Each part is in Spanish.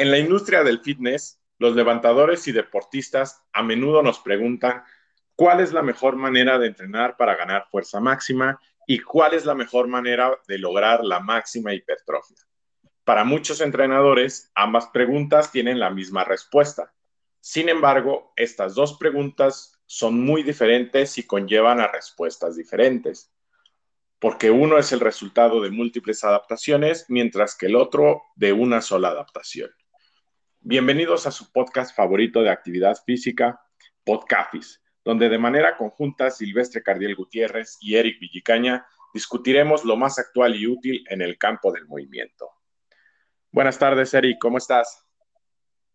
En la industria del fitness, los levantadores y deportistas a menudo nos preguntan cuál es la mejor manera de entrenar para ganar fuerza máxima y cuál es la mejor manera de lograr la máxima hipertrofia. Para muchos entrenadores, ambas preguntas tienen la misma respuesta. Sin embargo, estas dos preguntas son muy diferentes y conllevan a respuestas diferentes, porque uno es el resultado de múltiples adaptaciones, mientras que el otro de una sola adaptación. Bienvenidos a su podcast favorito de actividad física, Podcafis, donde de manera conjunta Silvestre Cardiel Gutiérrez y Eric Villicaña discutiremos lo más actual y útil en el campo del movimiento. Buenas tardes, Eric, ¿cómo estás?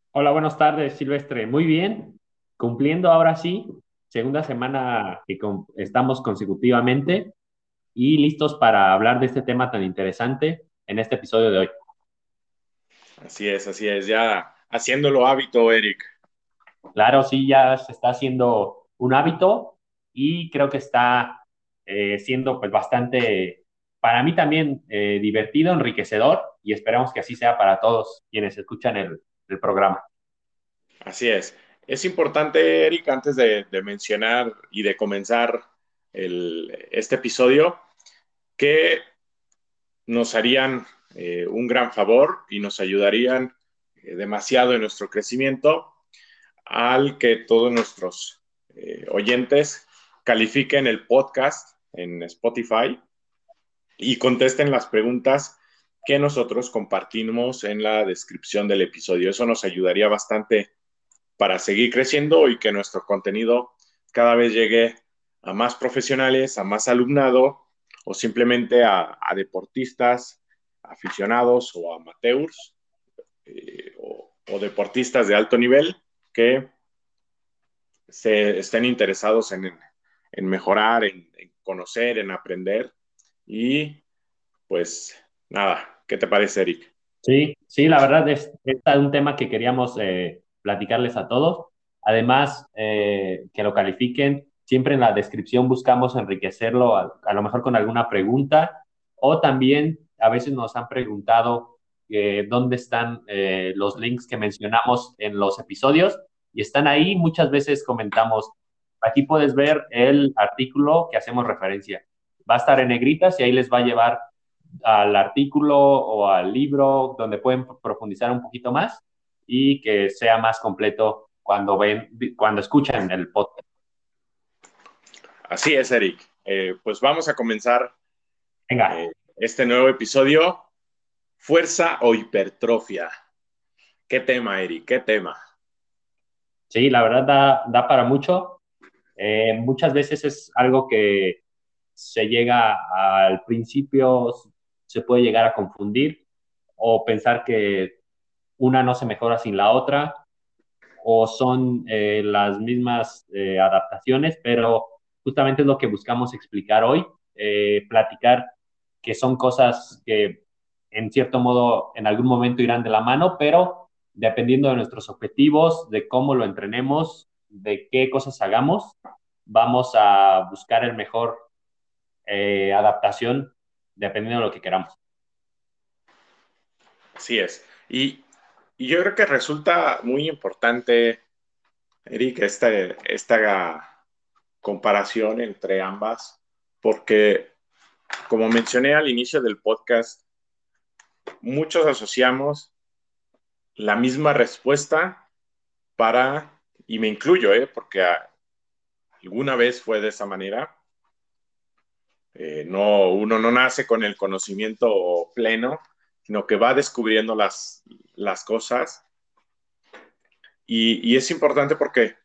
Hola, buenas tardes, Silvestre. Muy bien, cumpliendo ahora sí, segunda semana que estamos consecutivamente y listos para hablar de este tema tan interesante en este episodio de hoy. Así es, así es, ya haciéndolo hábito, Eric. Claro, sí, ya se está haciendo un hábito y creo que está eh, siendo pues bastante, para mí también eh, divertido, enriquecedor y esperamos que así sea para todos quienes escuchan el, el programa. Así es. Es importante, Eric, antes de, mencionar y de comenzar este episodio, que nos harían eh, un gran favor y nos ayudarían demasiado en nuestro crecimiento al que todos nuestros eh, oyentes califiquen el podcast en Spotify y contesten las preguntas que nosotros compartimos en la descripción del episodio. Eso nos ayudaría bastante para seguir creciendo y que nuestro contenido cada vez llegue a más profesionales, a más alumnado o simplemente a, deportistas, aficionados o amateurs eh, o, deportistas de alto nivel que se estén interesados en, mejorar, en, en conocer, en aprender y pues nada, ¿Qué te parece, Eric? Sí, sí, la verdad es, es un tema que queríamos eh, platicarles a todos. Además, eh, que lo califiquen. Siempre en la descripción buscamos enriquecerlo, a, lo mejor con alguna pregunta, o también a veces nos han preguntado eh, dónde están los links que mencionamos en los episodios y están ahí. Muchas veces comentamos, aquí puedes ver el artículo que hacemos referencia. Va a estar en negritas y ahí les va a llevar al artículo o al libro donde pueden profundizar un poquito más y que sea más completo cuando ven, cuando escuchan el podcast. Así es, Eric. Eh, pues vamos a comenzar Venga. Eh, este nuevo episodio. Fuerza o hipertrofia. ¿Qué tema, Eric? ¿Qué tema? Sí, la verdad da, da para mucho. Eh, muchas veces es algo que se llega al principio se puede llegar a confundir o pensar que una no se mejora sin la otra o son eh, las mismas eh, adaptaciones, pero justamente es lo que buscamos explicar hoy, platicar que son cosas que en cierto modo en algún momento irán de la mano, pero dependiendo de nuestros objetivos, de cómo lo entrenemos, de qué cosas hagamos, vamos a buscar el mejor adaptación dependiendo de lo que queramos. Así es. Y, yo creo que resulta muy importante, Eric, esta, esta comparación entre ambas, porque como mencioné al inicio del podcast, muchos asociamos la misma respuesta para, y me incluyo, ¿eh? porque alguna vez fue de esa manera, eh, no, uno no nace con el conocimiento pleno, sino que va descubriendo las, las cosas. Y, es importante porque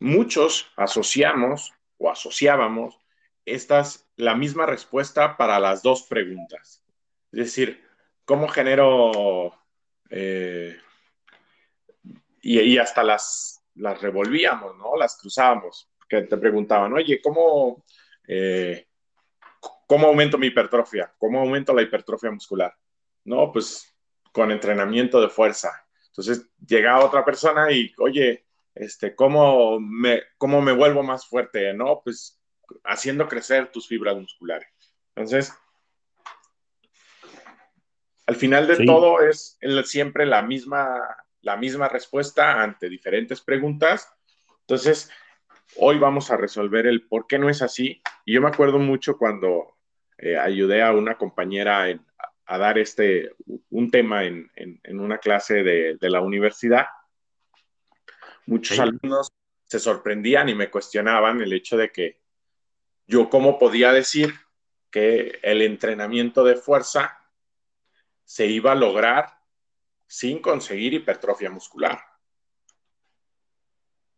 muchos asociamos o asociábamos estas, la misma respuesta para las dos preguntas. Es decir, ¿cómo genero... Eh, y, hasta las, las revolvíamos, ¿no? Las cruzábamos, que te preguntaban, oye, ¿cómo, eh, ¿Cómo aumento mi hipertrofia? ¿Cómo aumento la hipertrofia muscular? No, pues con entrenamiento de fuerza. Entonces llega otra persona y, oye, este, ¿cómo me, cómo me vuelvo más fuerte? No, pues haciendo crecer tus fibras musculares. Entonces, Al final de todo es siempre la misma, la misma respuesta ante diferentes preguntas. Entonces, hoy vamos a resolver el por qué no es así. Y yo me acuerdo mucho cuando eh, ayudé a una compañera a dar este, un tema en, una clase de, la universidad. Muchos alumnos se sorprendían y me cuestionaban el hecho de que yo cómo podía decir que el entrenamiento de fuerza se iba a lograr sin conseguir hipertrofia muscular.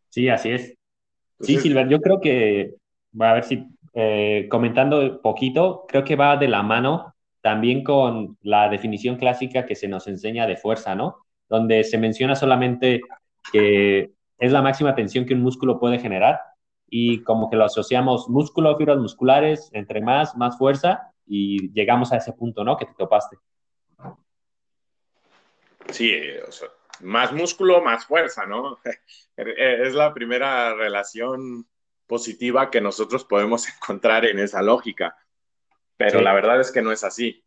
Sí, así es. sí, Silver, yo creo que, a ver si eh, comentando poquito, creo que va de la mano también con la definición clásica que se nos enseña de fuerza, ¿no? Donde se menciona solamente que es la máxima tensión que un músculo puede generar y como que lo asociamos músculo, fibras musculares, entre más, más fuerza y llegamos a ese punto, ¿no? Que te topaste. Sí, o sea, más músculo, más fuerza, ¿no? Es la primera relación positiva que nosotros podemos encontrar en esa lógica, pero la verdad es que no es así.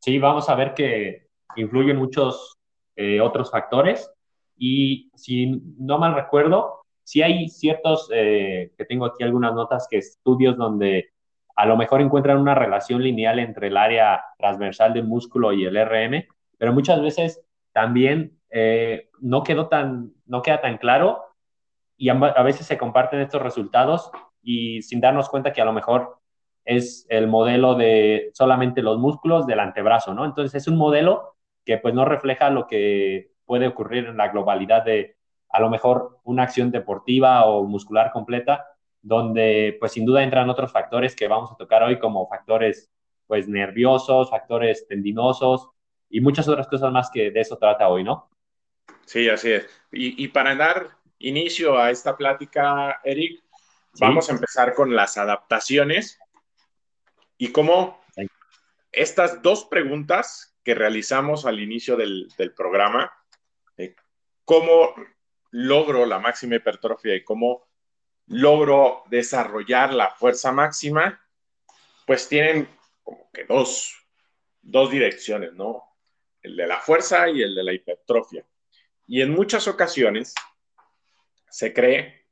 Sí, vamos a ver que influyen muchos eh, otros factores y si no mal recuerdo, sí hay ciertos, eh, que tengo aquí algunas notas, que estudios donde a lo mejor encuentran una relación lineal entre el área transversal del músculo y el RM, pero muchas veces también eh, no, quedó tan, no queda tan claro y a veces se comparten estos resultados y sin darnos cuenta que a lo mejor es el modelo de solamente los músculos del antebrazo, ¿no? Entonces es un modelo que pues no refleja lo que puede ocurrir en la globalidad de a lo mejor una acción deportiva o muscular completa, donde pues sin duda entran otros factores que vamos a tocar hoy como factores pues nerviosos, factores tendinosos y muchas otras cosas más que de eso trata hoy, ¿no? Sí, así es. Y, para dar inicio a esta plática, Eric, vamos a empezar con las adaptaciones y cómo estas dos preguntas que realizamos al inicio del, programa, eh, cómo logro la máxima hipertrofia y cómo logro desarrollar la fuerza máxima, pues tienen como que dos, dos direcciones, ¿no? El de la fuerza y el de la hipertrofia. Y en muchas ocasiones se cree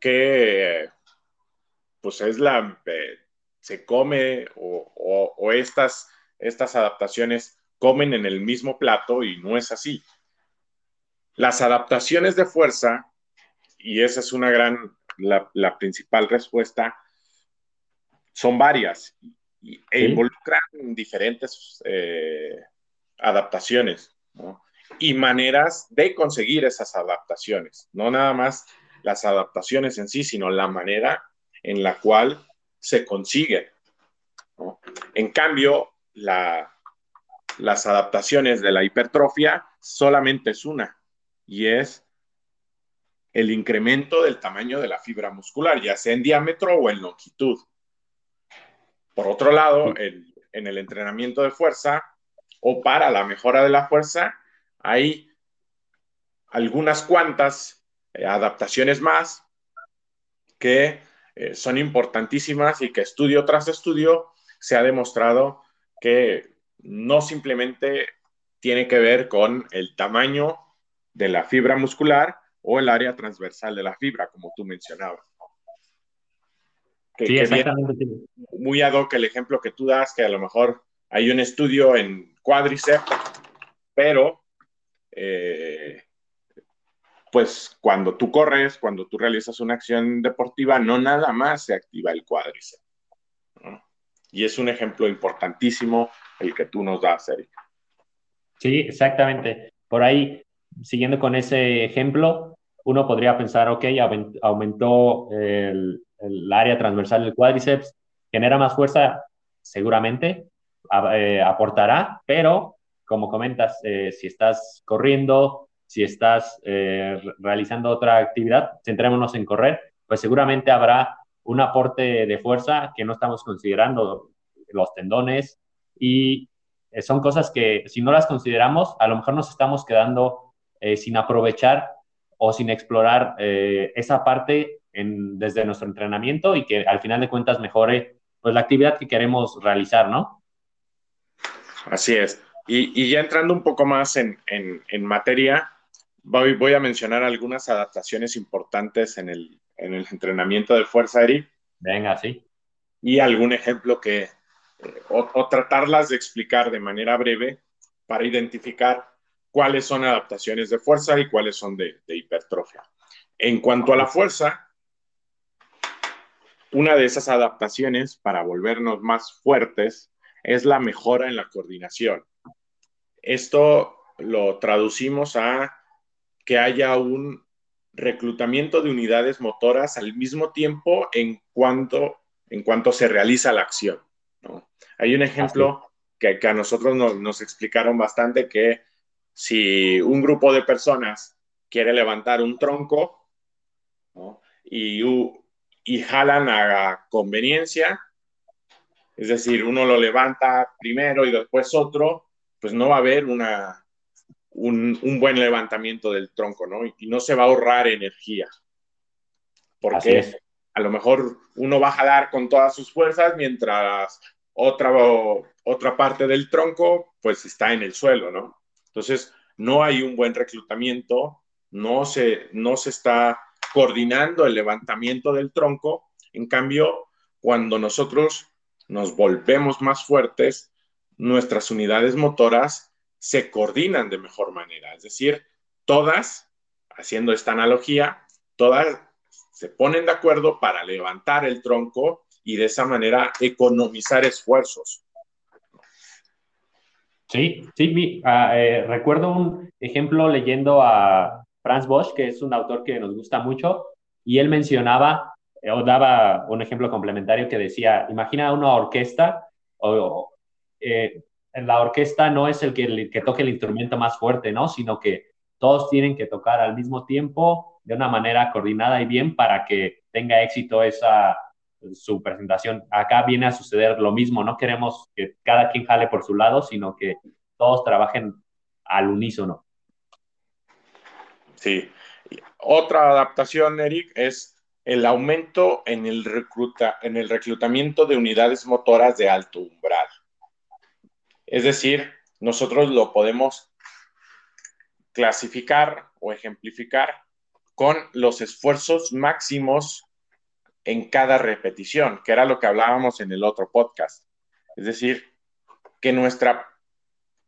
que pues es la, eh, se come o, o, estas, estas adaptaciones comen en el mismo plato y no es así. Las adaptaciones de fuerza, y esa es una gran, la, principal respuesta, son varias e involucran diferentes eh, adaptaciones y maneras de conseguir esas adaptaciones. No nada más las adaptaciones en sí, sino la manera en la cual se consiguen. En cambio, las adaptaciones de la hipertrofia solamente es una, y es el incremento del tamaño de la fibra muscular, ya sea en diámetro o en longitud. Por otro lado, en, el entrenamiento de fuerza o para la mejora de la fuerza, hay algunas cuantas eh, adaptaciones más que eh, son importantísimas y que estudio tras estudio se ha demostrado que no simplemente tiene que ver con el tamaño de la fibra muscular o el área transversal de la fibra, como tú mencionabas. sí, exactamente. muy ad hoc el ejemplo que tú das, que a lo mejor hay un estudio en cuádriceps, pero eh, pues cuando tú corres, cuando tú realizas una acción deportiva, no nada más se activa el cuádriceps. Y es un ejemplo importantísimo el que tú nos das, Eric. Sí, exactamente. Por ahí siguiendo con ese ejemplo, uno podría pensar, ok, aumentó el, área transversal del cuádriceps, genera más fuerza, seguramente eh, aportará, pero como comentas, eh, si estás corriendo, si estás eh, realizando otra actividad, centrémonos en correr, pues seguramente habrá un aporte de fuerza que no estamos considerando, los tendones, y son cosas que si no las consideramos, a lo mejor nos estamos quedando sin aprovechar o sin explorar esa parte desde nuestro entrenamiento y que al final de cuentas mejore pues la actividad que queremos realizar, ¿no? Así es. Y, ya entrando un poco más en, materia, voy, voy, a mencionar algunas adaptaciones importantes en el, entrenamiento de fuerza, Eric. Venga, sí. Y algún ejemplo que, eh, o, tratarlas de explicar de manera breve para identificar cuáles son adaptaciones de fuerza y cuáles son de, de hipertrofia. En cuanto a la fuerza, una de esas adaptaciones para volvernos más fuertes es la mejora en la coordinación. Esto lo traducimos a que haya un reclutamiento de unidades motoras al mismo tiempo en cuanto, en cuanto se realiza la acción. Hay un ejemplo que, a nosotros nos, explicaron bastante que si un grupo de personas quiere levantar un tronco y, y jalan a conveniencia, es decir, uno lo levanta primero y después otro, pues no va a haber una, un, buen levantamiento del tronco, ¿no? Y, no se va a ahorrar energía. Porque a lo mejor uno va a jalar con todas sus fuerzas mientras otra, otra parte del tronco pues está en el suelo, ¿no? Entonces, no hay un buen reclutamiento, no se, no se está coordinando el levantamiento del tronco. En cambio, cuando nosotros nos volvemos más fuertes, nuestras unidades motoras se coordinan de mejor manera. Es decir, todas, haciendo esta analogía, todas se ponen de acuerdo para levantar el tronco y de esa manera economizar esfuerzos. Sí, sí, ah, eh, recuerdo un ejemplo leyendo a Franz Bosch, que es un autor que nos gusta mucho, y él mencionaba eh, o daba un ejemplo complementario que decía, imagina una orquesta o, eh, la orquesta no es el que, que toque el instrumento más fuerte, ¿no? Sino que todos tienen que tocar al mismo tiempo de una manera coordinada y bien para que tenga éxito esa su presentación. Acá viene a suceder lo mismo, no queremos que cada quien jale por su lado, sino que todos trabajen al unísono. Sí. Otra adaptación, Eric, es el aumento en el, recluta, en el reclutamiento de unidades motoras de alto umbral. Es decir, nosotros lo podemos clasificar o ejemplificar con los esfuerzos máximos en cada repetición, que era lo que hablábamos en el otro podcast. Es decir, que nuestra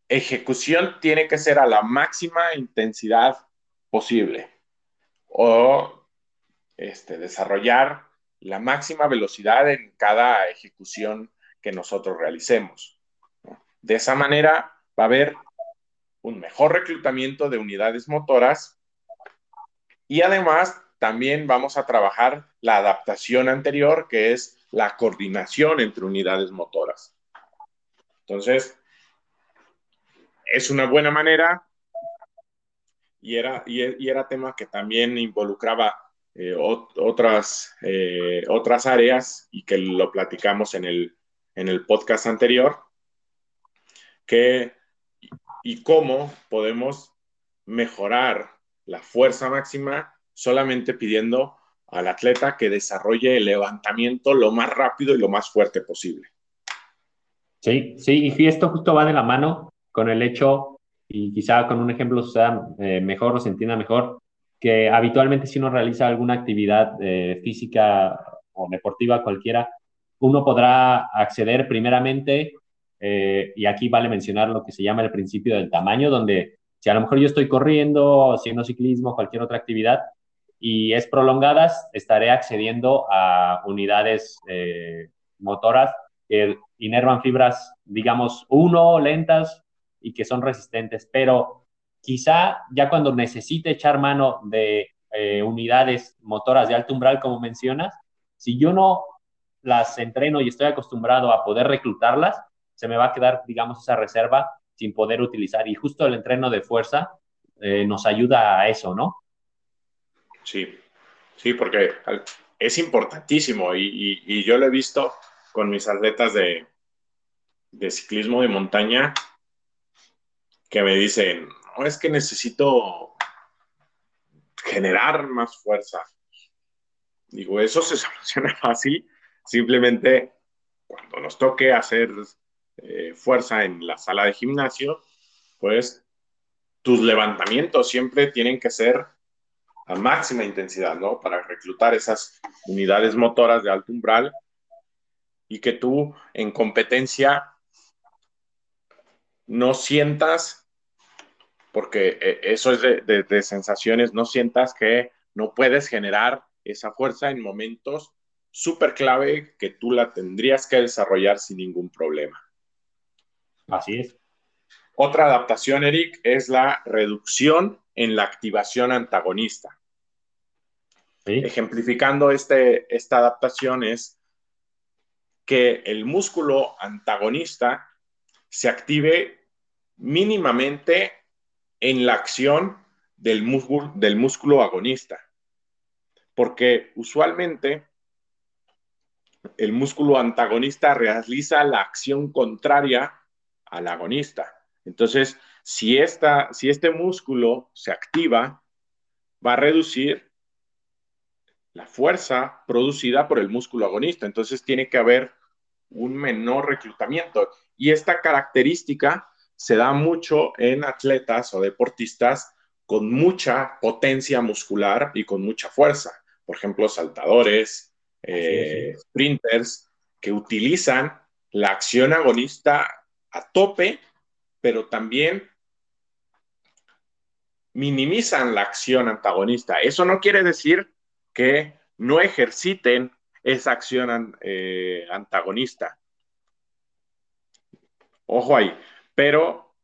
ejecución tiene que ser a la máxima intensidad posible o este, desarrollar la máxima velocidad en cada ejecución que nosotros realicemos. De esa manera va a haber un mejor reclutamiento de unidades motoras y además también vamos a trabajar la adaptación anterior, que es la coordinación entre unidades motoras. Entonces, es una buena manera y era, y, era tema que también involucraba eh, otras, eh, otras áreas y que lo platicamos en el, en el podcast anterior, qué y cómo podemos mejorar la fuerza máxima solamente pidiendo al atleta que desarrolle el levantamiento lo más rápido y lo más fuerte posible. Sí, sí, y esto justo va de la mano con el hecho, y quizá con un ejemplo sea eh, mejor o se entienda mejor, que habitualmente si uno realiza alguna actividad eh, física o deportiva cualquiera, uno podrá acceder primeramente eh, y aquí vale mencionar lo que se llama el principio del tamaño, donde si a lo mejor yo estoy corriendo, haciendo ciclismo, cualquier otra actividad, y es prolongadas, estaré accediendo a unidades eh, motoras que inervan fibras, digamos, uno, lentas y que son resistentes, pero quizá ya cuando necesite echar mano de eh, unidades motoras de alto umbral, como mencionas, si yo no las entreno y estoy acostumbrado a poder reclutarlas, se me va a quedar, digamos, esa reserva sin poder utilizar. Y justo el entreno de fuerza eh, nos ayuda a eso, ¿no? Sí, sí, porque es importantísimo y, yo lo he visto con mis atletas de, de ciclismo de montaña que me dicen, es que necesito generar más fuerza. Digo, eso se soluciona fácil, simplemente cuando nos toque hacer eh, fuerza en la sala de gimnasio, pues tus levantamientos siempre tienen que ser a máxima intensidad, ¿no? Para reclutar esas unidades motoras de alto umbral y que tú en competencia no sientas, porque eh, eso es de, sensaciones, no sientas que no puedes generar esa fuerza en momentos súper clave que tú la tendrías que desarrollar sin ningún problema. Así es. Otra adaptación, Eric, es la reducción en la activación antagonista. Ejemplificando este, esta adaptación es que el músculo antagonista se active mínimamente en la acción del músculo, agonista. Porque usualmente el músculo antagonista realiza la acción contraria al agonista. Entonces, si, esta, si este músculo se activa, va a reducir la fuerza producida por el músculo agonista. Entonces, tiene que haber un menor reclutamiento. Y esta característica se da mucho en atletas o deportistas con mucha potencia muscular y con mucha fuerza. Por ejemplo, saltadores, eh, sprinters, que utilizan la acción agonista a tope, pero también minimizan la acción antagonista. Eso no quiere decir que no ejerciten esa acción eh, antagonista. Ojo ahí, pero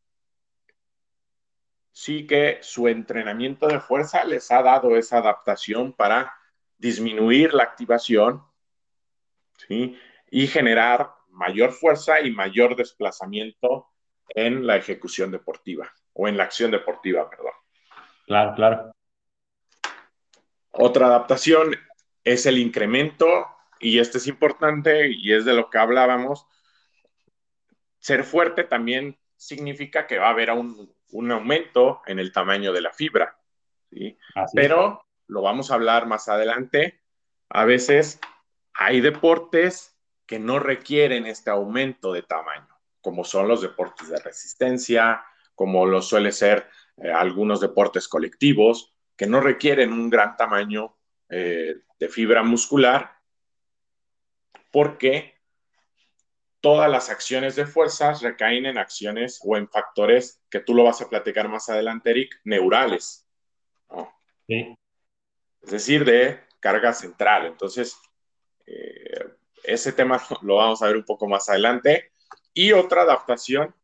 sí que su entrenamiento de fuerza les ha dado esa adaptación para disminuir la activación y generar mayor fuerza y mayor desplazamiento en la ejecución deportiva o en la acción deportiva, perdón. Claro, claro. Otra adaptación es el incremento, y este es importante y es de lo que hablábamos. Ser fuerte también significa que va a haber un, aumento en el tamaño de la fibra, ¿sí? Pero lo vamos a hablar más adelante. A veces hay deportes que no requieren este aumento de tamaño, como son los deportes de resistencia, como lo suele ser eh, algunos deportes colectivos, que no requieren un gran tamaño eh, de fibra muscular, porque todas las acciones de fuerzas recaen en acciones o en factores que tú lo vas a platicar más adelante, Eric, neurales. Es decir, de carga central. Entonces, eh, ese tema lo vamos a ver un poco más adelante. Y otra adaptación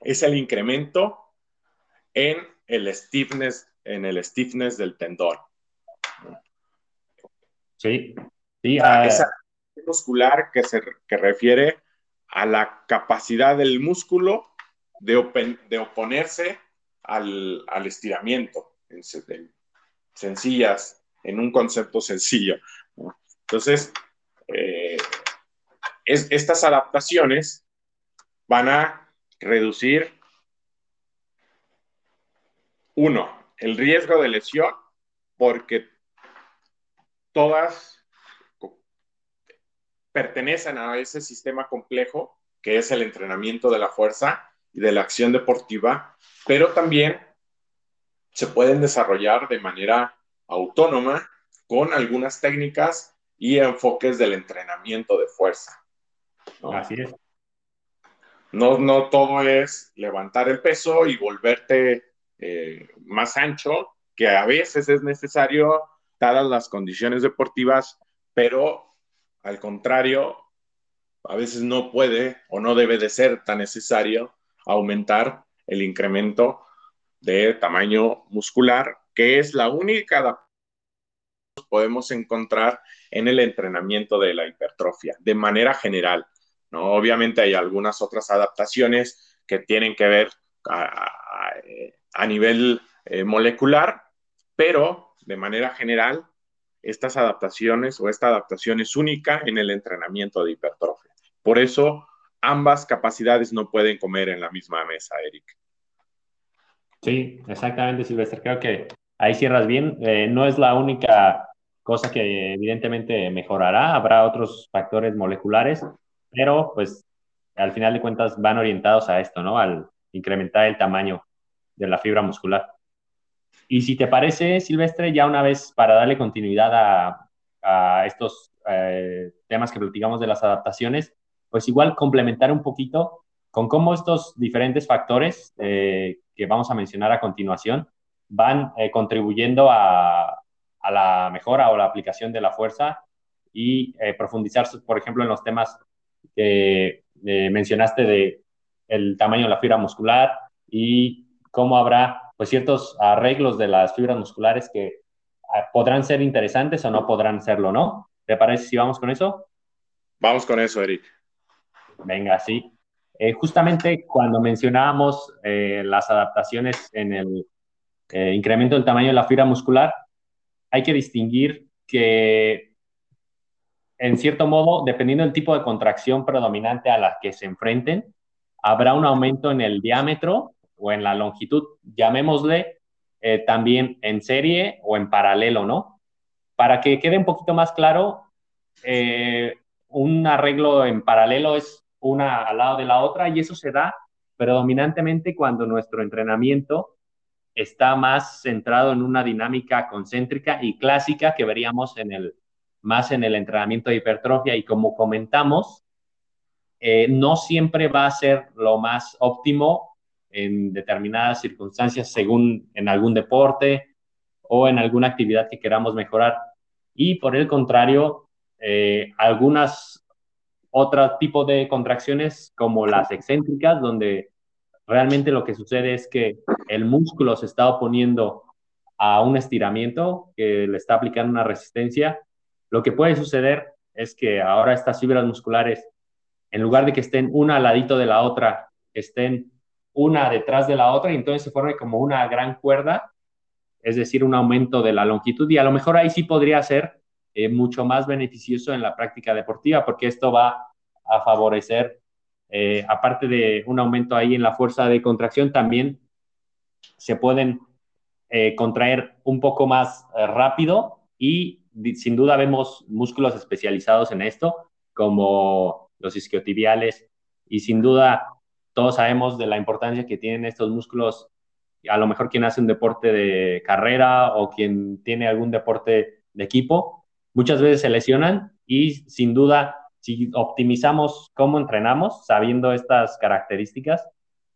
es el incremento en el stiffness, en el stiffness del tendón. Sí, sí. Uh... Esa muscular que se que refiere a la capacidad del músculo de, de oponerse al, al estiramiento, en, sencillas, en un concepto sencillo. Entonces, eh, estas adaptaciones van a reducir, uno, el riesgo de lesión, porque todas pertenecen a ese sistema complejo que es el entrenamiento de la fuerza y de la acción deportiva, pero también se pueden desarrollar de manera autónoma con algunas técnicas y enfoques del entrenamiento de fuerza. Así es. No, no todo es levantar el peso y volverte eh, más ancho, que a veces es necesario dadas las condiciones deportivas, pero al contrario, a veces no puede o no debe de ser tan necesario aumentar el incremento de tamaño muscular, que es la única podemos encontrar en el entrenamiento de la hipertrofia, de manera general. Obviamente hay algunas otras adaptaciones que tienen que ver a, nivel eh, molecular, pero de manera general, estas adaptaciones o esta adaptación es única en el entrenamiento de hipertrofia. Por eso, ambas capacidades no pueden comer en la misma mesa, Eric. Sí, exactamente, Silvestre. Creo que ahí cierras bien. Eh, no es la única cosa que evidentemente mejorará. Habrá otros factores moleculares, pero pues al final de cuentas van orientados a esto, ¿no? Al incrementar el tamaño de la fibra muscular. Y si te parece, Silvestre, ya una vez para darle continuidad a, estos eh, temas que platicamos de las adaptaciones, pues igual complementar un poquito con cómo estos diferentes factores eh, que vamos a mencionar a continuación van eh, contribuyendo a, a, la mejora o la aplicación de la fuerza y profundizar, por ejemplo, en los temas que mencionaste de el tamaño de la fibra muscular y cómo habrá pues ciertos arreglos de las fibras musculares que ah, podrán ser interesantes o no podrán serlo, ¿no? ¿Te parece si vamos con eso? Vamos con eso, Eric. Venga, sí. Eh, justamente cuando mencionábamos eh, las adaptaciones en el eh, incremento del tamaño de la fibra muscular, hay que distinguir que, en cierto modo, dependiendo del tipo de contracción predominante a la que se enfrenten, habrá un aumento en el diámetro o en la longitud, llamémosle eh, también en serie o en paralelo, ¿no? Para que quede un poquito más claro, eh, un arreglo en paralelo es una al lado de la otra y eso se da predominantemente cuando nuestro entrenamiento está más centrado en una dinámica concéntrica y clásica que veríamos en el, más en el entrenamiento de hipertrofia y como comentamos, eh, no siempre va a ser lo más óptimo en determinadas circunstancias según en algún deporte o en alguna actividad que queramos mejorar. Y por el contrario, eh, algunas otros tipos de contracciones como las excéntricas, donde realmente lo que sucede es que el músculo se está oponiendo a un estiramiento que le está aplicando una resistencia, lo que puede suceder es que ahora estas fibras musculares, en lugar de que estén una al ladito de la otra, estén una detrás de la otra y entonces se forma como una gran cuerda, es decir, un aumento de la longitud y a lo mejor ahí sí podría ser eh, mucho más beneficioso en la práctica deportiva porque esto va a favorecer, eh, aparte de un aumento ahí en la fuerza de contracción, también se pueden eh, contraer un poco más rápido y sin duda vemos músculos especializados en esto, como los isquiotibiales, y sin duda todos sabemos de la importancia que tienen estos músculos, a lo mejor quien hace un deporte de carrera o quien tiene algún deporte de equipo, muchas veces se lesionan y sin duda, si optimizamos cómo entrenamos, sabiendo estas características,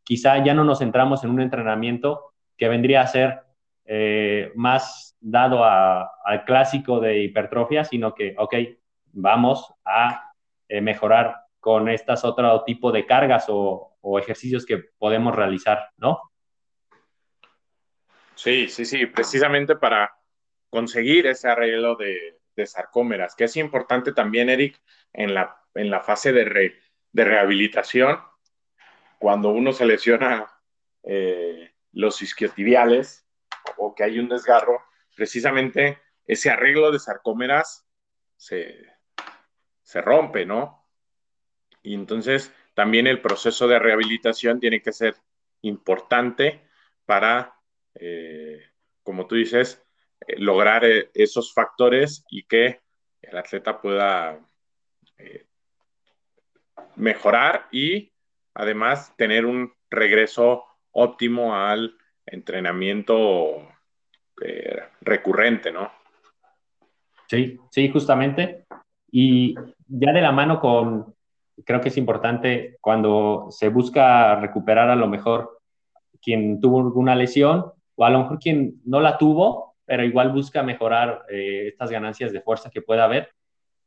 quizá ya no nos centramos en un entrenamiento que vendría a ser eh, más dado al clásico de hipertrofia, sino que, ok, vamos a eh, mejorar con estas otro tipo de cargas o, o ejercicios que podemos realizar, ¿no? Sí, sí, sí, precisamente para conseguir ese arreglo de, sarcómeras, que es importante también, Eric, en la, en la fase de, de rehabilitación, cuando uno se lesiona eh, los isquiotibiales o que hay un desgarro, precisamente ese arreglo de sarcómeras se, se rompe, ¿no? Y entonces también el proceso de rehabilitación tiene que ser importante para, eh, como tú dices, eh, lograr eh, esos factores y que el atleta pueda mejorar y además tener un regreso óptimo al entrenamiento recurrente, ¿no? Sí, sí, justamente. Y ya de la mano con, creo que es importante cuando se busca recuperar a lo mejor quien tuvo alguna lesión o a lo mejor quien no la tuvo, pero igual busca mejorar eh, estas ganancias de fuerza que pueda haber.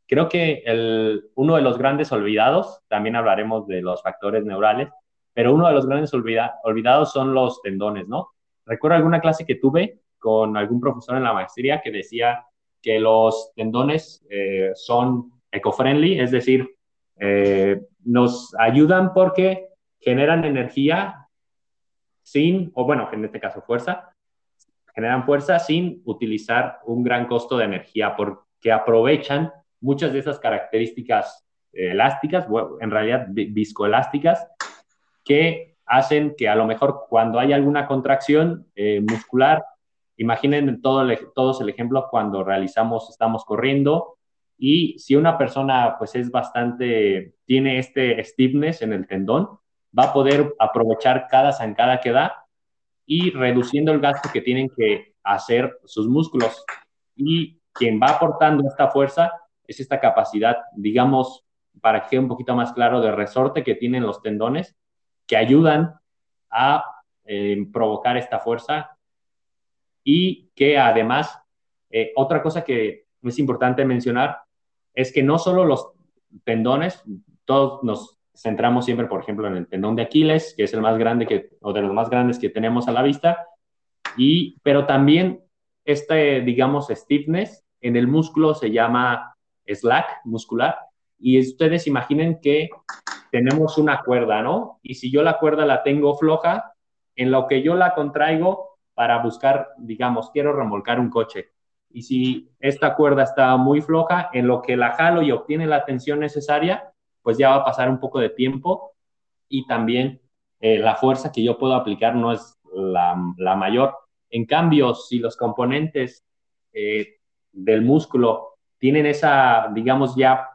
Creo que el, uno de los grandes olvidados, también hablaremos de los factores neurales, pero uno de los grandes olvidados son los tendones, ¿no? Recuerdo alguna clase que tuve con algún profesor en la maestría que decía que los tendones eh, son eco-friendly, es decir, eh, nos ayudan porque generan energía sin, o bueno, en este caso fuerza, generan fuerza sin utilizar un gran costo de energía porque aprovechan muchas de esas características elásticas, en realidad viscoelásticas, que hacen que a lo mejor cuando hay alguna contracción eh, muscular, imaginen todo todos el ejemplo cuando realizamos, estamos corriendo Y si una persona pues es bastante, tiene este stiffness en el tendón, va a poder aprovechar cada zancada que da y reduciendo el gasto que tienen que hacer sus músculos. Y quien va aportando esta fuerza es esta capacidad, digamos, para que quede un poquito más claro, de resorte que tienen los tendones, que ayudan a eh, provocar esta fuerza y que además, eh, otra cosa que es importante mencionar es que no solo los tendones, todos nos centramos siempre, por ejemplo, en el tendón de Aquiles, que es el más grande que, o de los más grandes que tenemos a la vista, y, pero también este, digamos, stiffness en el músculo se llama slack muscular, y ustedes imaginen que tenemos una cuerda, ¿no? Y si yo la cuerda la tengo floja, en lo que yo la contraigo para buscar, digamos, quiero remolcar un coche. Y si esta cuerda está muy floja, en lo que la jalo y obtiene la tensión necesaria, pues ya va a pasar un poco de tiempo y también eh, la fuerza que yo puedo aplicar no es la, mayor. En cambio, si los componentes eh, del músculo tienen esa, digamos, ya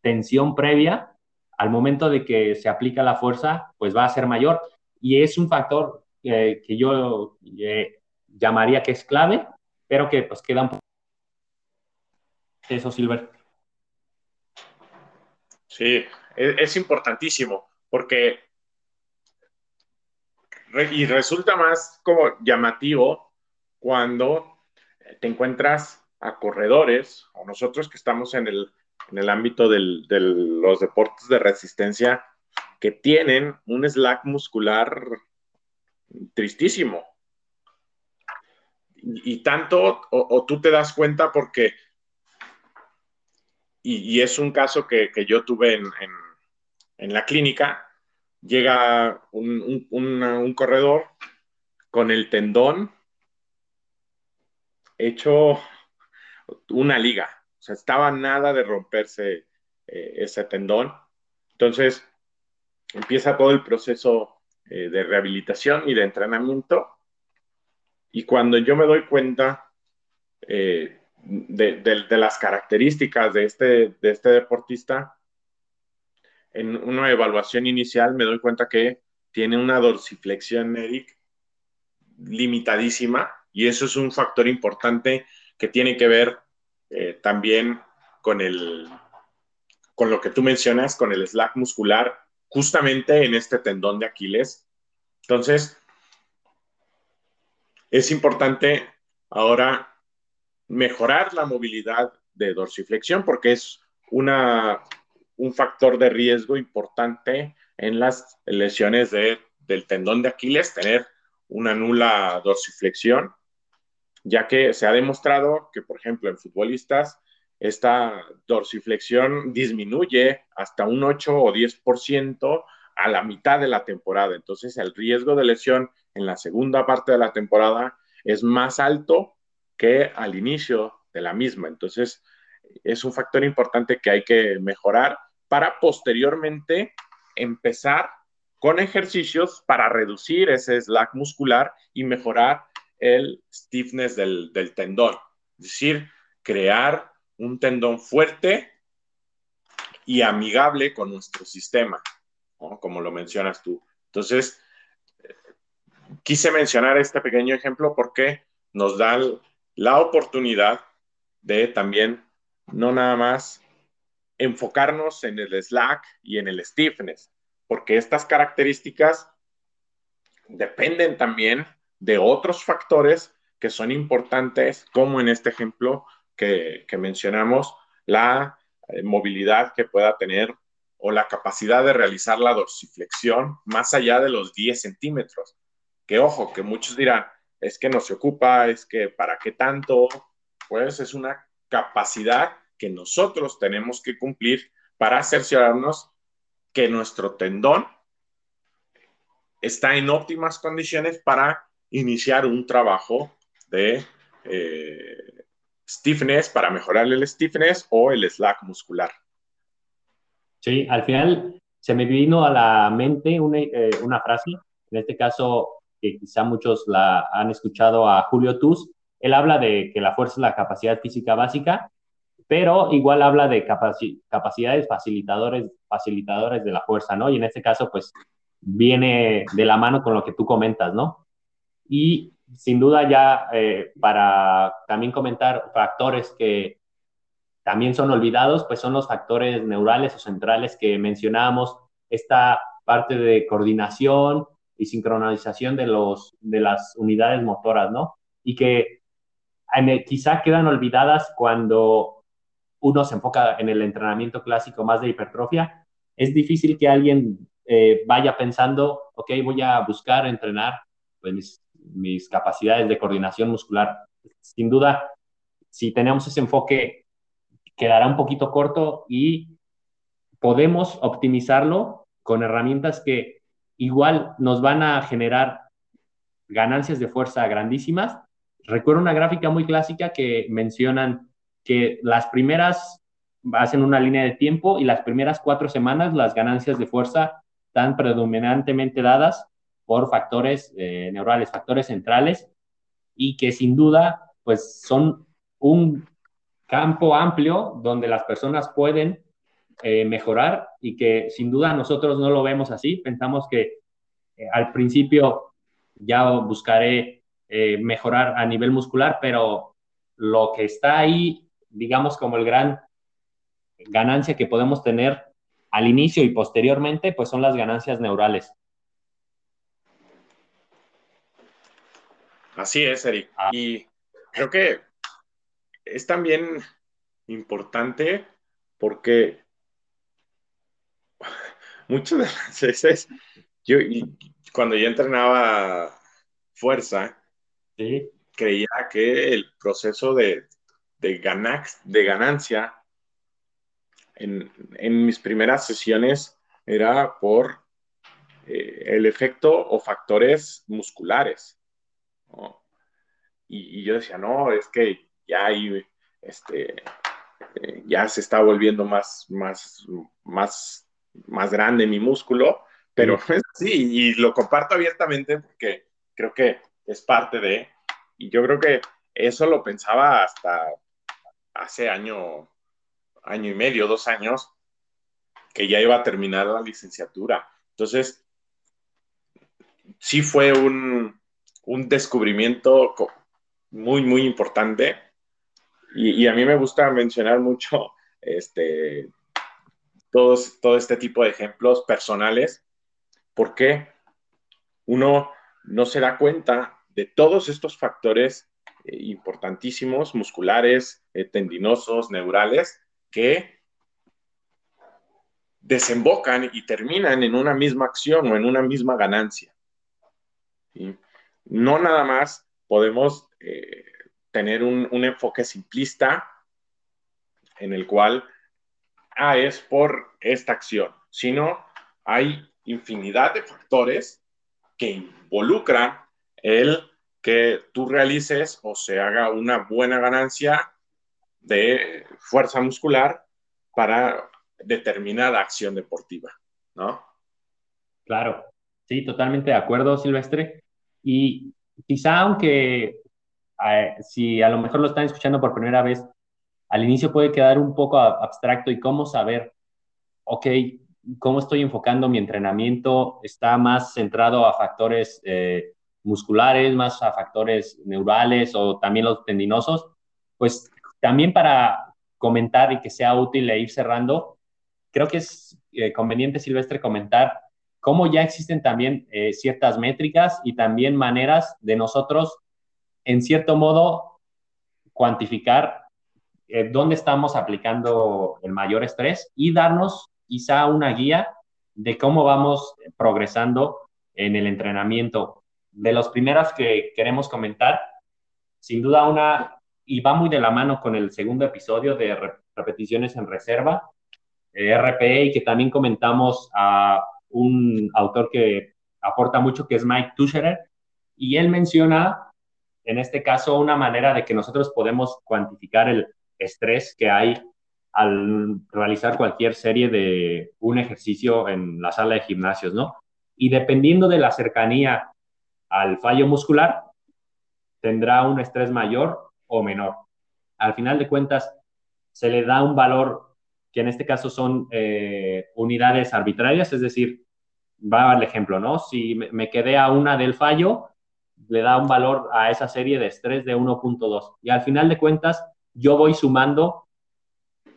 tensión previa, al momento de que se aplica la fuerza, pues va a ser mayor. Y es un factor que yo eh, llamaría que es clave, pero que pues queda. Eso, Silver. Sí, es, importantísimo, porque y resulta más como llamativo cuando te encuentras a corredores o nosotros que estamos en el, en el ámbito de los deportes de resistencia que tienen un slack muscular tristísimo. Y, tanto, o, tú te das cuenta porque, y, es un caso que, yo tuve en, la clínica, llega un, corredor con el tendón hecho una liga. O sea, estaba nada de romperse eh, ese tendón. Entonces, empieza todo el proceso eh, de rehabilitación y de entrenamiento. Y cuando yo me doy cuenta eh, de, las características de este, de este deportista, en una evaluación inicial me doy cuenta que tiene una dorsiflexión, Eric, limitadísima, y eso es un factor importante que tiene que ver eh, también con lo que tú mencionas, con el slack muscular justamente en este tendón de Aquiles. Entonces, es importante ahora mejorar la movilidad de dorsiflexión porque es una, un factor de riesgo importante en las lesiones de, del tendón de Aquiles, tener una nula dorsiflexión, ya que se ha demostrado que, por ejemplo, en futbolistas esta dorsiflexión disminuye hasta un 8 o 10% a la mitad de la temporada. Entonces, el riesgo de lesión en la segunda parte de la temporada es más alto que al inicio de la misma. Entonces, es un factor importante que hay que mejorar para posteriormente empezar con ejercicios para reducir ese slack muscular y mejorar el stiffness del, del tendón. Es decir, crear un tendón fuerte y amigable con nuestro sistema, como lo mencionas tú. Entonces, quise mencionar este pequeño ejemplo porque nos da la oportunidad de también no nada más enfocarnos en el slack y en el stiffness, porque estas características dependen también de otros factores que son importantes, como en este ejemplo que, mencionamos, la eh, movilidad que pueda tener o la capacidad de realizar la dorsiflexión más allá de los 10 centímetros. Que ojo, que muchos dirán, es que no se ocupa, es que para qué tanto, pues es una capacidad que nosotros tenemos que cumplir para cerciorarnos que nuestro tendón está en óptimas condiciones para iniciar un trabajo de eh, stiffness para mejorar el stiffness o el slack muscular. Sí, al final se me vino a la mente una, eh, una frase, en este caso que quizá muchos la han escuchado a Julio Tus, él habla de que la fuerza es la capacidad física básica pero igual habla de capacidades facilitadores, facilitadores de la fuerza, ¿no? Y en este caso, pues viene de la mano con lo que tú comentas, ¿no? Y sin duda ya eh, para también comentar factores que también son olvidados, pues son los factores neurales o centrales que mencionábamos, esta parte de coordinación y sincronización de, los, de las unidades motoras, ¿no? Y que quizá quedan olvidadas cuando uno se enfoca en el entrenamiento clásico más de hipertrofia. Es difícil que alguien eh, vaya pensando, ok, voy a buscar entrenar pues, mis capacidades de coordinación muscular. Sin duda, si tenemos ese enfoque quedará un poquito corto y podemos optimizarlo con herramientas que igual nos van a generar ganancias de fuerza grandísimas. Recuerdo una gráfica muy clásica que mencionan que las primeras hacen una línea de tiempo y las primeras cuatro semanas las ganancias de fuerza están predominantemente dadas por factores eh, neurales, factores centrales y que sin duda pues son un campo amplio donde las personas pueden eh, mejorar y que sin duda nosotros no lo vemos así. Pensamos que eh, al principio ya buscaré eh, mejorar a nivel muscular, pero lo que está ahí, digamos como el gran ganancia que podemos tener al inicio y posteriormente, pues son las ganancias neurales. Así es, Eric. Ah. Y creo que es también importante porque muchas de las veces yo cuando yo entrenaba fuerza, creía que el proceso de, de, de ganancia en, mis primeras sesiones era por eh, el efecto o factores musculares. Y, y, yo decía, no, es que ya este, eh, ya se está volviendo más, más, más, más grande mi músculo, pero sí, y lo comparto abiertamente porque creo que es parte de, y yo creo que eso lo pensaba hasta hace año, año y medio, dos años, que ya iba a terminar la licenciatura. Entonces, sí fue un, un descubrimiento muy, muy importante y, a mí me gusta mencionar mucho este, todo este tipo de ejemplos personales, porque uno no se da cuenta de todos estos factores eh, importantísimos, musculares, eh, tendinosos, neurales, que desembocan y terminan en una misma acción o en una misma ganancia. No nada más podemos eh, tener un, enfoque simplista en el cual, ah, es por esta acción, sino hay infinidad de factores que involucran el que tú realices o se haga una buena ganancia de fuerza muscular para determinada acción deportiva, ¿no? Claro, sí, totalmente de acuerdo, Silvestre. Y quizá aunque si a lo mejor lo están escuchando por primera vez, al inicio puede quedar un poco abstracto y cómo saber, ok, cómo estoy enfocando mi entrenamiento, está más centrado a factores eh, musculares, más a factores neurales o también los tendinosos, pues también para comentar y que sea útil e ir cerrando, creo que es eh, conveniente, Silvestre, comentar cómo ya existen también eh, ciertas métricas y también maneras de nosotros en cierto modo, cuantificar eh, dónde estamos aplicando el mayor estrés y darnos quizá una guía de cómo vamos progresando en el entrenamiento. De los primeros que queremos comentar, sin duda una, y va muy de la mano con el segundo episodio de repeticiones en reserva, eh, RPE, y que también comentamos a un autor que aporta mucho, que es Mike Tuscherer, y él menciona en este caso, una manera de que nosotros podemos cuantificar el estrés que hay al realizar cualquier serie de un ejercicio en la sala de gimnasios, ¿no? Y dependiendo de la cercanía al fallo muscular, tendrá un estrés mayor o menor. Al final de cuentas, se le da un valor que en este caso son eh, unidades arbitrarias, es decir, va al ejemplo, ¿no? Si me quedé a una del fallo, le da un valor a esa serie de estrés de 1.2. Y al final de cuentas, yo voy sumando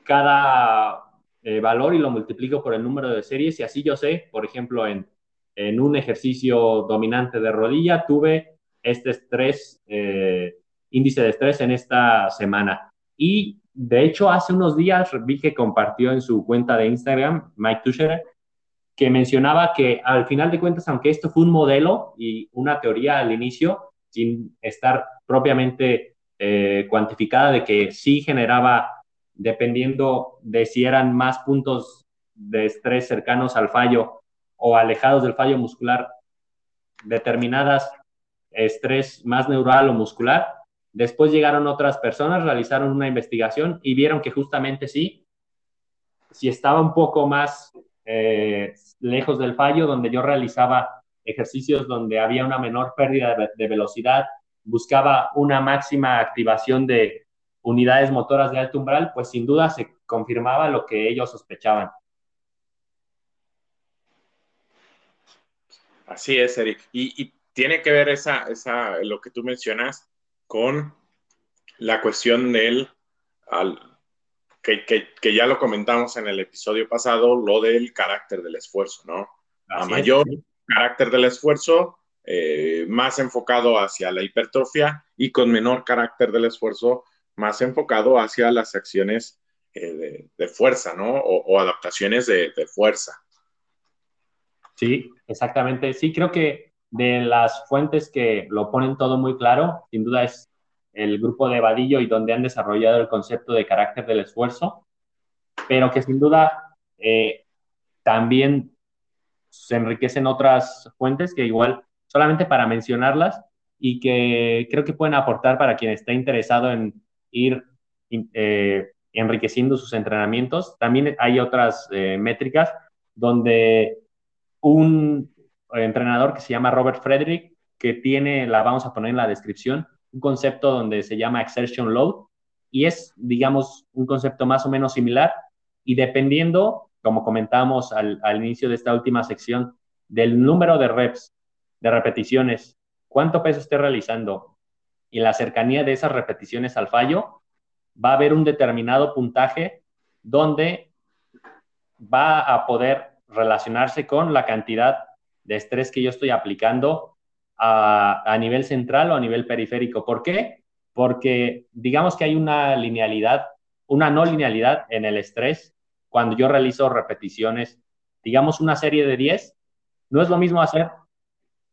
cada eh, valor y lo multiplico por el número de series y así yo sé, por ejemplo, en, en un ejercicio dominante de rodilla, tuve este estrés, eh, índice de estrés en esta semana. Y de hecho, hace unos días vi que compartió en su cuenta de Instagram, Mike Tusher, que mencionaba que al final de cuentas, aunque esto fue un modelo y una teoría al inicio, sin estar propiamente eh, cuantificada de que sí generaba, dependiendo de si eran más puntos de estrés cercanos al fallo o alejados del fallo muscular, determinadas estrés más neural o muscular. Después llegaron otras personas, realizaron una investigación y vieron que justamente sí, si estaba un poco más eh, lejos del fallo, donde yo realizaba ejercicios donde había una menor pérdida de, velocidad, buscaba una máxima activación de unidades motoras de alto umbral, pues sin duda se confirmaba lo que ellos sospechaban. Así es, Eric. Y, tiene que ver esa, esa, lo que tú mencionas con la cuestión del, al, que, ya lo comentamos en el episodio pasado, lo del carácter del esfuerzo, ¿no? a mayor carácter del esfuerzo, eh, más enfocado hacia la hipertrofia y con menor carácter del esfuerzo, más enfocado hacia las acciones eh, de, fuerza, ¿no? O, adaptaciones de, de, fuerza. Sí, exactamente. Sí, creo que de las fuentes que lo ponen todo muy claro, sin duda es el grupo de Vadillo y donde han desarrollado el concepto de carácter del esfuerzo, pero que sin duda eh, también se enriquecen otras fuentes que igual solamente para mencionarlas y que creo que pueden aportar para quien esté interesado en ir eh, enriqueciendo sus entrenamientos. También hay otras eh, métricas donde un entrenador que se llama Robert Frederick, que tiene, la vamos a poner en la descripción, un concepto donde se llama exertion load y es, digamos, un concepto más o menos similar y dependiendo, como comentábamos al, inicio de esta última sección, del número de reps, de repeticiones, cuánto peso esté realizando y la cercanía de esas repeticiones al fallo, va a haber un determinado puntaje donde va a poder relacionarse con la cantidad de estrés que yo estoy aplicando a, nivel central o a nivel periférico. ¿Por qué? Porque digamos que hay una linealidad, una no linealidad en el estrés cuando yo realizo repeticiones, digamos una serie de 10, no es lo mismo hacer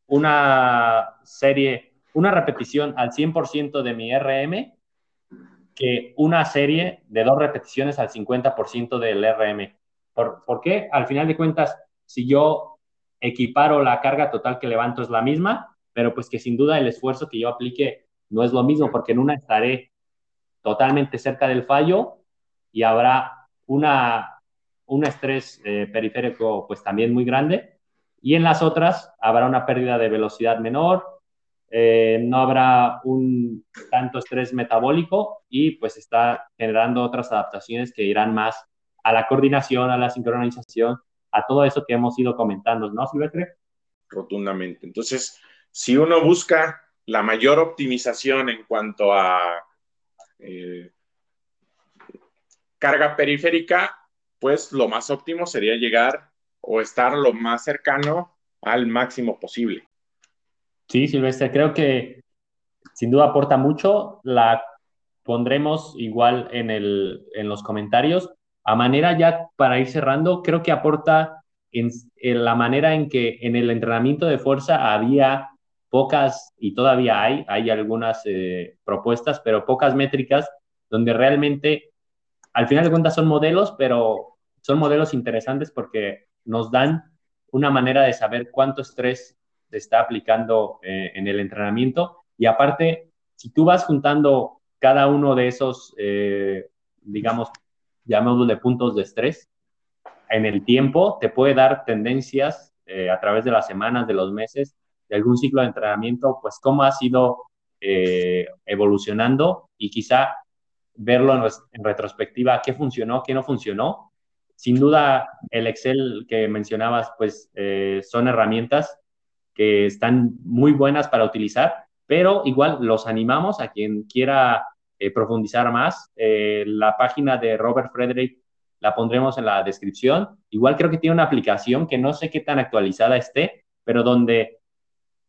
una serie, una repetición al 100% de mi RM que una serie de dos repeticiones al 50% del RM. ¿Por, ¿Por, qué? Al final de cuentas, si yo equiparo la carga total que levanto es la misma, pero pues que sin duda el esfuerzo que yo aplique no es lo mismo, porque en una estaré totalmente cerca del fallo y habrá una, un estrés eh, periférico pues también muy grande, y en las otras habrá una pérdida de velocidad menor, eh, no habrá un tanto estrés metabólico y pues está generando otras adaptaciones que irán más a la coordinación, a la sincronización, a todo eso que hemos ido comentando, ¿no, Silvestre? Rotundamente. Entonces, si uno busca la mayor optimización en cuanto a eh, carga periférica, pues lo más óptimo sería llegar o estar lo más cercano al máximo posible. Sí, Silvestre, creo que sin duda aporta mucho. La pondremos igual en, el, en los comentarios. A manera ya para ir cerrando, creo que aporta en, la manera en que en el entrenamiento de fuerza había pocas, y todavía hay, hay algunas eh, propuestas, pero pocas métricas donde realmente, al final de cuentas, son modelos, pero son modelos interesantes porque nos dan una manera de saber cuánto estrés se está aplicando eh, en el entrenamiento. Y aparte, si tú vas juntando cada uno de esos, eh, digamos, llamémosle puntos de estrés, en el tiempo te puede dar tendencias a través de las semanas, de los meses, de algún ciclo de entrenamiento, pues cómo ha sido eh, evolucionando y quizá verlo en, retrospectiva, qué funcionó, qué no funcionó. Sin duda, el Excel que mencionabas, pues eh, son herramientas que están muy buenas para utilizar, pero igual los animamos a quien quiera eh, profundizar más. Eh, la página de Robert Frederick la pondremos en la descripción. Igual creo que tiene una aplicación que no sé qué tan actualizada esté, pero donde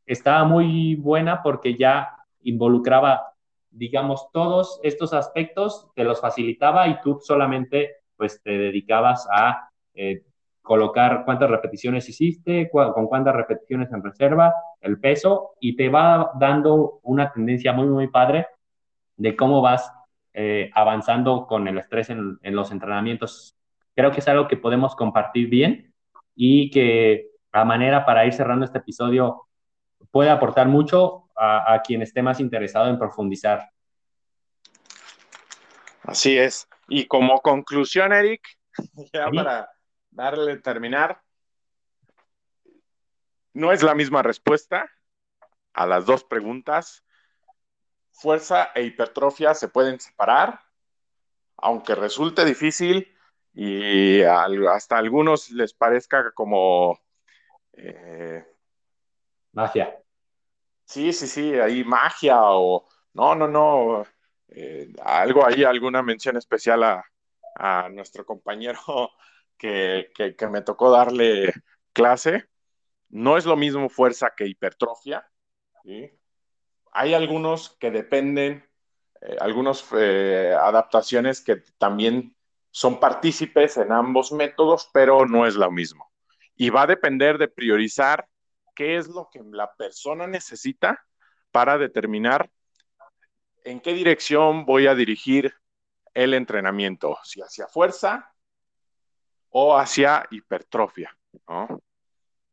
estaba muy buena porque ya involucraba, digamos, todos estos aspectos, te los facilitaba y tú solamente pues te dedicabas a eh, colocar cuántas repeticiones hiciste, con cuántas repeticiones en reserva, el peso, y te va dando una tendencia muy, muy padre de cómo vas eh, avanzando con el estrés en, los entrenamientos. Creo que es algo que podemos compartir bien y que a manera para ir cerrando este episodio puede aportar mucho a, quien esté más interesado en profundizar. Así es. Y como conclusión, Eric, ya para darle terminar, no es la misma respuesta a las dos preguntas. Fuerza e hipertrofia se pueden separar, aunque resulte difícil y hasta a algunos les parezca como eh, Magia. Sí, sí, sí, ahí magia o no, no, no. Eh, algo ahí, alguna mención especial a, nuestro compañero que, me tocó darle clase. No es lo mismo fuerza que hipertrofia. Hay algunos que dependen, eh, algunas eh, adaptaciones que también son partícipes en ambos métodos, pero no es lo mismo. Y va a depender de priorizar qué es lo que la persona necesita para determinar en qué dirección voy a dirigir el entrenamiento, si hacia fuerza o hacia hipertrofia.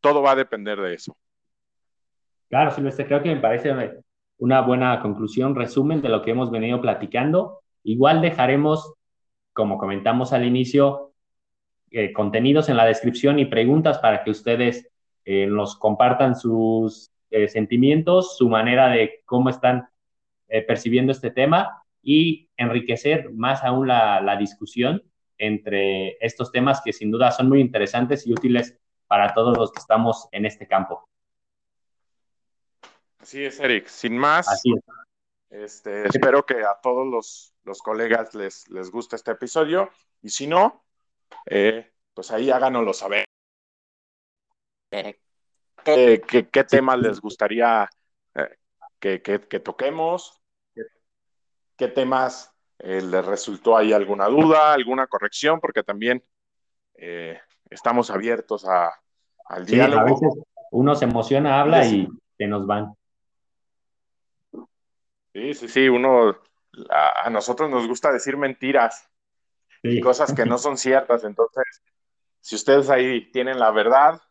Todo va a depender de eso. Claro, Silvestre, creo que me parece una buena conclusión, resumen de lo que hemos venido platicando. Igual dejaremos, como comentamos al inicio, eh, contenidos en la descripción y preguntas para que ustedes eh, nos compartan sus eh, sentimientos, su manera de cómo están eh, percibiendo este tema y enriquecer más aún la, la, discusión entre estos temas que sin duda son muy interesantes y útiles para todos los que estamos en este campo. Así es, Eric. Sin más, Este, espero que a todos los, los colegas les, les, guste este episodio y si no, pues ahí háganoslo saber. ¿Qué, qué, temas les gustaría que, toquemos? ¿Qué, temas eh, les resultó ahí alguna duda, alguna corrección? Porque también eh, estamos abiertos a, al diálogo. a veces uno se emociona, habla y se nos van. Sí, sí, sí, uno, a, nosotros nos gusta decir mentiras y cosas que no son ciertas, entonces, si ustedes ahí tienen la verdad,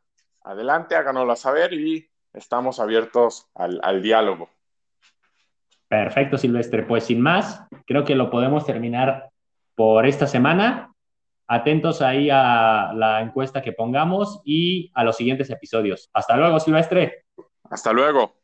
adelante, háganosla saber y estamos abiertos al, diálogo. Perfecto, Silvestre. Pues sin más, creo que lo podemos terminar por esta semana. Atentos ahí a la encuesta que pongamos y a los siguientes episodios. Hasta luego, Silvestre. Hasta luego.